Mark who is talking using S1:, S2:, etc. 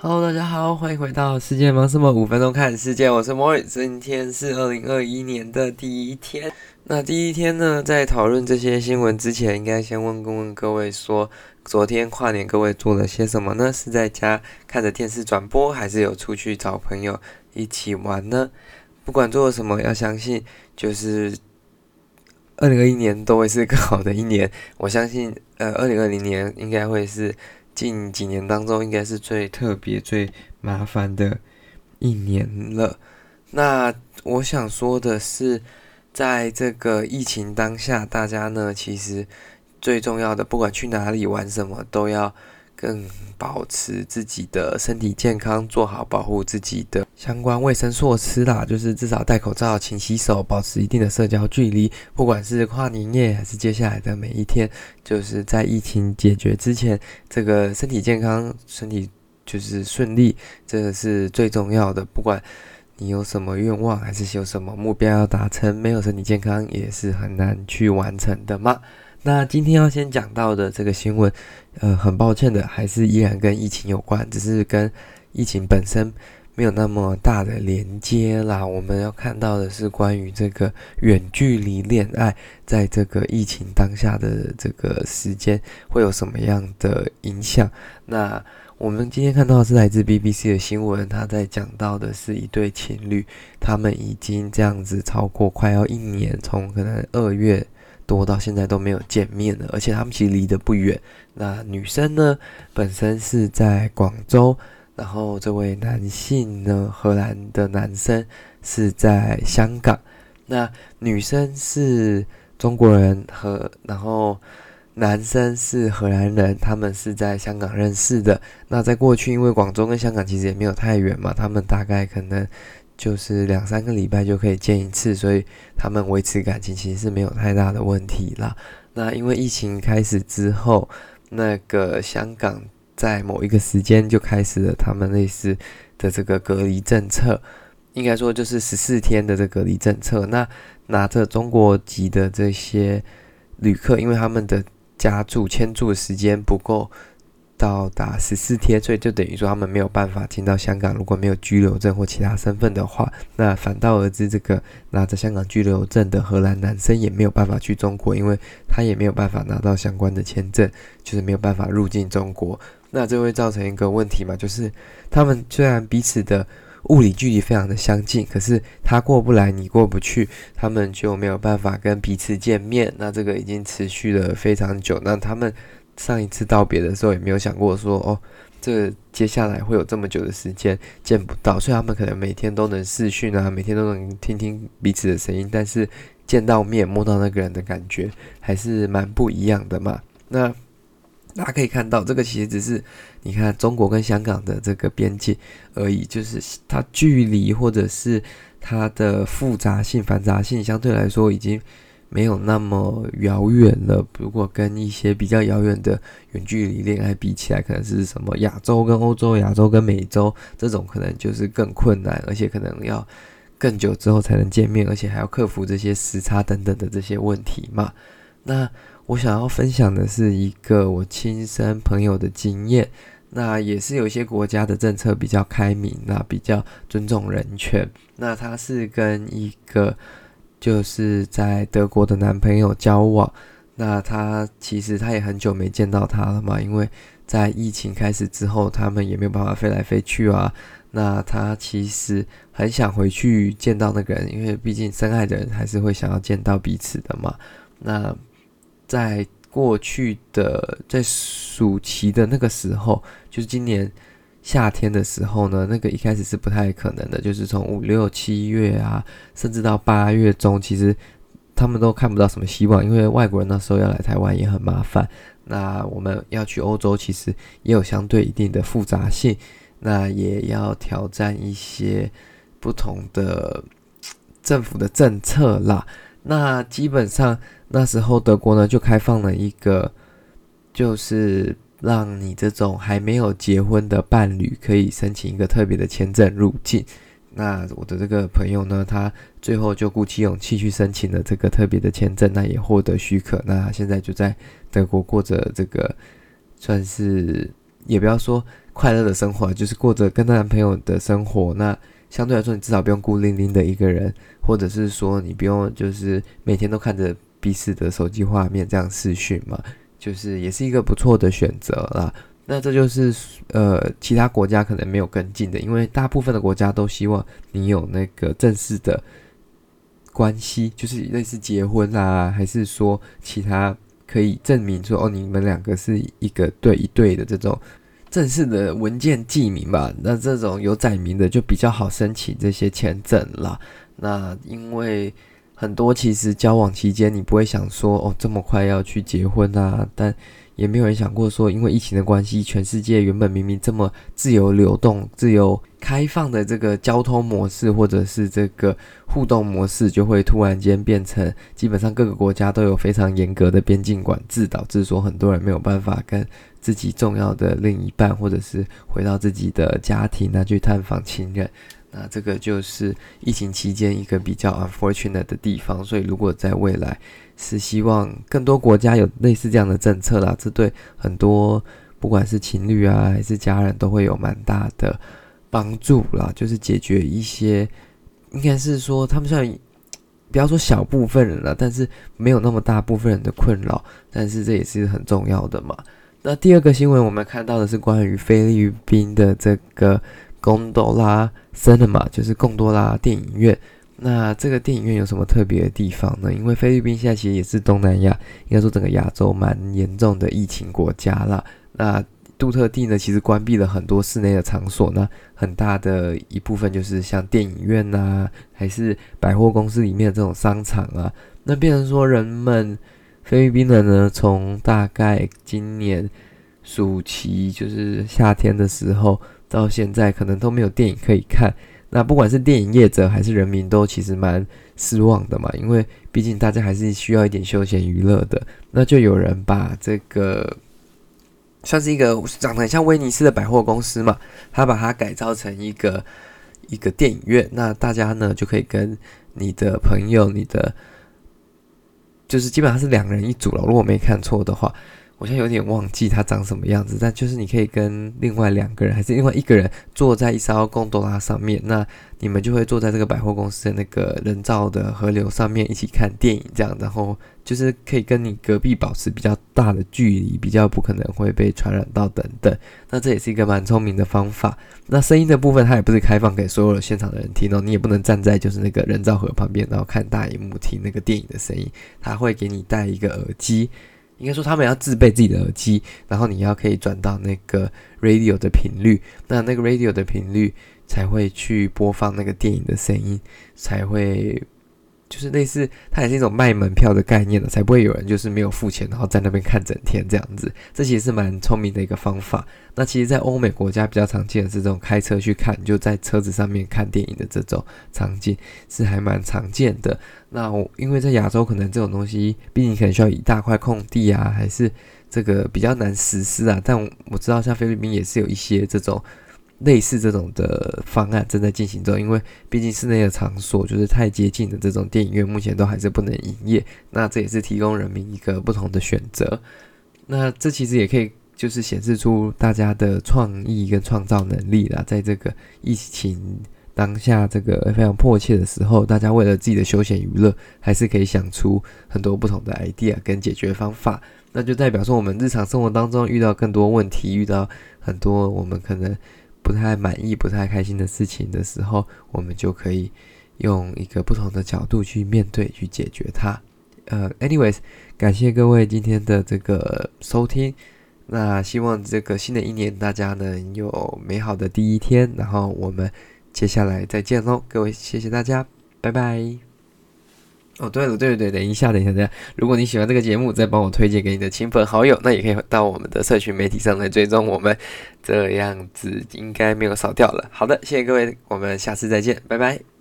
S1: Hello，大家好，欢迎回到世界忙什么？五分钟看世界，我是 Mori。今天是二零二一年的第一天。那第一天呢，在讨论这些新闻之前，应该先问问各位说，昨天跨年各位做了些什么呢？是在家看着电视转播，还是有出去找朋友一起玩呢？不管做了什么，要相信就是二零二一年都会是更好的一年。我相信，呃，二零二零年应该会是。近几年当中，应该是最特别、最麻烦的一年了。那我想说的是，在这个疫情当下，大家呢，其实最重要的，不管去哪里玩什么，都要。更保持自己的身体健康，做好保护自己的相关卫生措施啦，就是至少戴口罩、勤洗手、保持一定的社交距离。不管是跨年夜还是接下来的每一天，就是在疫情解决之前，这个身体健康、身体就是顺利，这个是最重要的。不管你有什么愿望，还是有什么目标要达成，没有身体健康也是很难去完成的嘛。那今天要先讲到的这个新闻，呃，很抱歉的，还是依然跟疫情有关，只是跟疫情本身没有那么大的连接啦。我们要看到的是关于这个远距离恋爱，在这个疫情当下的这个时间会有什么样的影响？那我们今天看到的是来自 BBC 的新闻，他在讲到的是一对情侣，他们已经这样子超过快要一年，从可能二月。多到现在都没有见面了，而且他们其实离得不远。那女生呢，本身是在广州，然后这位男性呢，荷兰的男生是在香港。那女生是中国人和，然后男生是荷兰人，他们是在香港认识的。那在过去，因为广州跟香港其实也没有太远嘛，他们大概可能。就是两三个礼拜就可以见一次，所以他们维持感情其实是没有太大的问题啦。那因为疫情开始之后，那个香港在某一个时间就开始了他们类似的这个隔离政策，应该说就是十四天的这隔离政策。那拿着中国籍的这些旅客，因为他们的加注签住的时间不够。到达十四天，所以就等于说他们没有办法进到香港。如果没有居留证或其他身份的话，那反倒而知这个拿着香港居留证的荷兰男生也没有办法去中国，因为他也没有办法拿到相关的签证，就是没有办法入境中国。那这会造成一个问题嘛，就是他们虽然彼此的物理距离非常的相近，可是他过不来，你过不去，他们就没有办法跟彼此见面。那这个已经持续了非常久，那他们。上一次道别的时候也没有想过说哦，这接下来会有这么久的时间见不到，所以他们可能每天都能视讯啊，每天都能听听彼此的声音，但是见到面摸到那个人的感觉还是蛮不一样的嘛。那大家可以看到，这个其实只是你看中国跟香港的这个边界而已，就是它距离或者是它的复杂性、繁杂性相对来说已经。没有那么遥远了。如果跟一些比较遥远的远距离恋爱比起来，可能是什么亚洲跟欧洲、亚洲跟美洲这种，可能就是更困难，而且可能要更久之后才能见面，而且还要克服这些时差等等的这些问题嘛。那我想要分享的是一个我亲身朋友的经验。那也是有一些国家的政策比较开明，那比较尊重人权。那他是跟一个。就是在德国的男朋友交往，那他其实他也很久没见到他了嘛，因为在疫情开始之后，他们也没有办法飞来飞去啊。那他其实很想回去见到那个人，因为毕竟深爱的人还是会想要见到彼此的嘛。那在过去的在暑期的那个时候，就是今年。夏天的时候呢，那个一开始是不太可能的，就是从五六七月啊，甚至到八月中，其实他们都看不到什么希望，因为外国人那时候要来台湾也很麻烦。那我们要去欧洲，其实也有相对一定的复杂性，那也要挑战一些不同的政府的政策啦。那基本上那时候德国呢就开放了一个，就是。让你这种还没有结婚的伴侣可以申请一个特别的签证入境。那我的这个朋友呢，他最后就鼓起勇气去申请了这个特别的签证，那也获得许可。那他现在就在德国过着这个算是也不要说快乐的生活，就是过着跟他男朋友的生活。那相对来说，你至少不用孤零零的一个人，或者是说你不用就是每天都看着彼此的手机画面这样视讯嘛，就是也是一个不错的选择啦。那这就是呃，其他国家可能没有跟进的，因为大部分的国家都希望你有那个正式的关系，就是类似结婚啊，还是说其他可以证明说哦，你们两个是一个对一对的这种正式的文件记名吧。那这种有载明的就比较好申请这些签证啦。那因为很多其实交往期间你不会想说哦，这么快要去结婚啊，但。也没有人想过说，因为疫情的关系，全世界原本明明这么自由流动、自由开放的这个交通模式，或者是这个互动模式，就会突然间变成基本上各个国家都有非常严格的边境管制，导致说很多人没有办法跟自己重要的另一半，或者是回到自己的家庭啊去探访亲人。那这个就是疫情期间一个比较 unfortunate 的地方。所以如果在未来，是希望更多国家有类似这样的政策啦，这对很多不管是情侣啊还是家人都会有蛮大的帮助啦，就是解决一些，应该是说他们虽然不要说小部分人了，但是没有那么大部分人的困扰，但是这也是很重要的嘛。那第二个新闻我们看到的是关于菲律宾的这个贡多拉 Cinema，就是贡多拉电影院。那这个电影院有什么特别的地方呢？因为菲律宾现在其实也是东南亚，应该说整个亚洲蛮严重的疫情国家啦。那杜特地呢，其实关闭了很多室内的场所，那很大的一部分就是像电影院、啊，还是百货公司里面的这种商场啊。那变成说人们菲律宾人呢，从大概今年暑期，就是夏天的时候到现在，可能都没有电影可以看。那不管是电影业者还是人民，都其实蛮失望的嘛，因为毕竟大家还是需要一点休闲娱乐的。那就有人把这个算是一个长得很像威尼斯的百货公司嘛，他把它改造成一个一个电影院。那大家呢就可以跟你的朋友、你的就是基本上是两人一组了，如果没看错的话。我现在有点忘记它长什么样子，但就是你可以跟另外两个人，还是另外一个人坐在一艘贡多拉上面，那你们就会坐在这个百货公司的那个人造的河流上面一起看电影，这样，然后就是可以跟你隔壁保持比较大的距离，比较不可能会被传染到等等。那这也是一个蛮聪明的方法。那声音的部分它也不是开放给所有的现场的人听哦，你也不能站在就是那个人造河旁边，然后看大荧幕听那个电影的声音，它会给你戴一个耳机。应该说，他们要自备自己的耳机，然后你要可以转到那个 radio 的频率，那那个 radio 的频率才会去播放那个电影的声音，才会。就是类似，它也是一种卖门票的概念了，才不会有人就是没有付钱，然后在那边看整天这样子。这其实是蛮聪明的一个方法。那其实，在欧美国家比较常见的是这种开车去看，就在车子上面看电影的这种场景，是还蛮常见的。那我因为在亚洲，可能这种东西，毕竟可能需要一大块空地啊，还是这个比较难实施啊。但我知道，像菲律宾也是有一些这种。类似这种的方案正在进行中，因为毕竟室内的场所就是太接近的这种电影院，目前都还是不能营业。那这也是提供人民一个不同的选择。那这其实也可以就是显示出大家的创意跟创造能力啦。在这个疫情当下，这个非常迫切的时候，大家为了自己的休闲娱乐，还是可以想出很多不同的 idea 跟解决方法。那就代表说，我们日常生活当中遇到更多问题，遇到很多我们可能。不太满意、不太开心的事情的时候，我们就可以用一个不同的角度去面对、去解决它。呃，anyways，感谢各位今天的这个收听。那希望这个新的一年大家能有美好的第一天，然后我们接下来再见喽，各位，谢谢大家，拜拜。哦，对了，对对对，等一下，等一下，等一下，如果你喜欢这个节目，再帮我推荐给你的亲朋好友，那也可以到我们的社群媒体上来追踪我们，这样子应该没有少掉了。好的，谢谢各位，我们下次再见，拜拜。